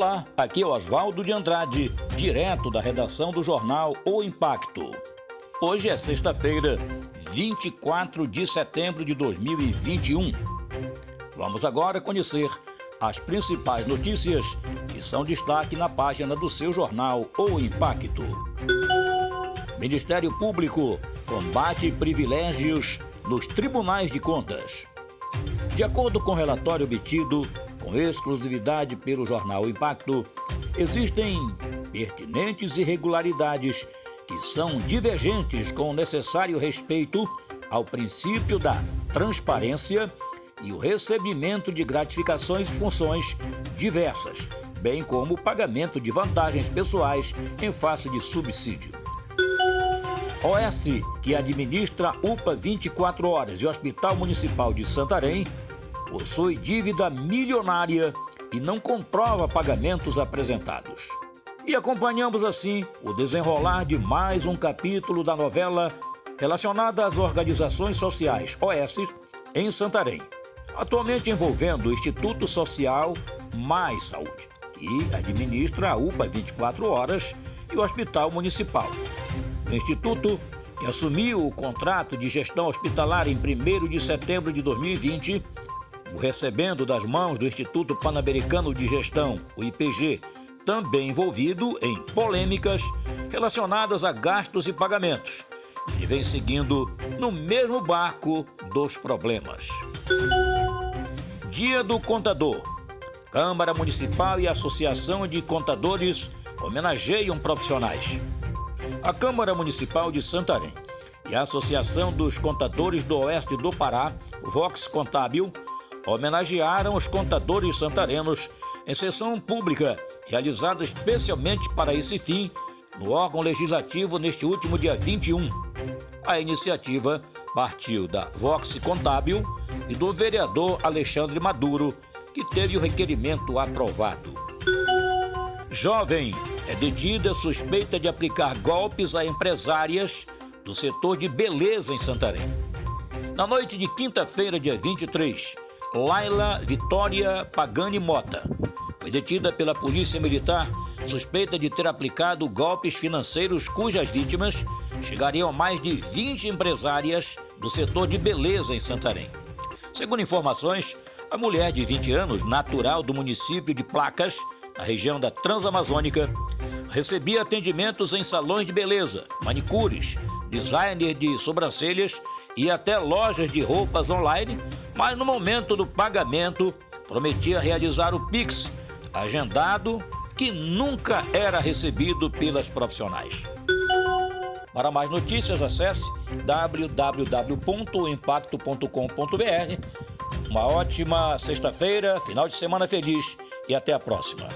Olá, aqui é Oswaldo de Andrade, direto da redação do jornal O Impacto. Hoje é sexta-feira, 24 de setembro de 2021. Vamos agora conhecer as principais notícias que são destaque na página do seu jornal O Impacto. Ministério Público combate privilégios nos tribunais de contas. De acordo com o relatório obtido exclusividade pelo jornal Impacto, existem pertinentes irregularidades que são divergentes com o necessário respeito ao princípio da transparência e o recebimento de gratificações e funções diversas, bem como o pagamento de vantagens pessoais em face de subsídio. OS, que administra UPA 24 horas e Hospital Municipal de Santarém, possui dívida milionária e não comprova pagamentos apresentados. E acompanhamos assim o desenrolar de mais um capítulo da novela relacionada às organizações sociais OS em Santarém, atualmente envolvendo o Instituto Social Mais Saúde, que administra a UPA 24 horas e o Hospital Municipal. O Instituto, que assumiu o contrato de gestão hospitalar em 1 de setembro de 2020, recebendo das mãos do Instituto Pan-Americano de Gestão, o IPG, também envolvido em polêmicas relacionadas a gastos e pagamentos, e vem seguindo no mesmo barco dos problemas. Dia do Contador. Câmara Municipal e Associação de Contadores homenageiam profissionais. A Câmara Municipal de Santarém e a Associação dos Contadores do Oeste do Pará, Vox Contábil, homenagearam os contadores santarenos em sessão pública realizada especialmente para esse fim no órgão legislativo neste último dia 21. A iniciativa partiu da Vox Contábil e do vereador Alexandre Maduro, que teve o requerimento aprovado. Jovem é detida suspeita de aplicar golpes a empresárias do setor de beleza em Santarém. Na noite de quinta-feira, dia 23, Laila Vitória Pagani Mota. Foi detida pela Polícia Militar suspeita de ter aplicado golpes financeiros cujas vítimas chegariam a mais de 20 empresárias do setor de beleza em Santarém. Segundo informações, a mulher de 20 anos, natural do município de Placas, na região da Transamazônica, recebia atendimentos em salões de beleza, manicures, designer de sobrancelhas e até lojas de roupas online, mas no momento do pagamento prometia realizar o Pix, agendado que nunca era recebido pelas profissionais. Para mais notícias, acesse www.impacto.com.br. Uma ótima sexta-feira, final de semana feliz e até a próxima.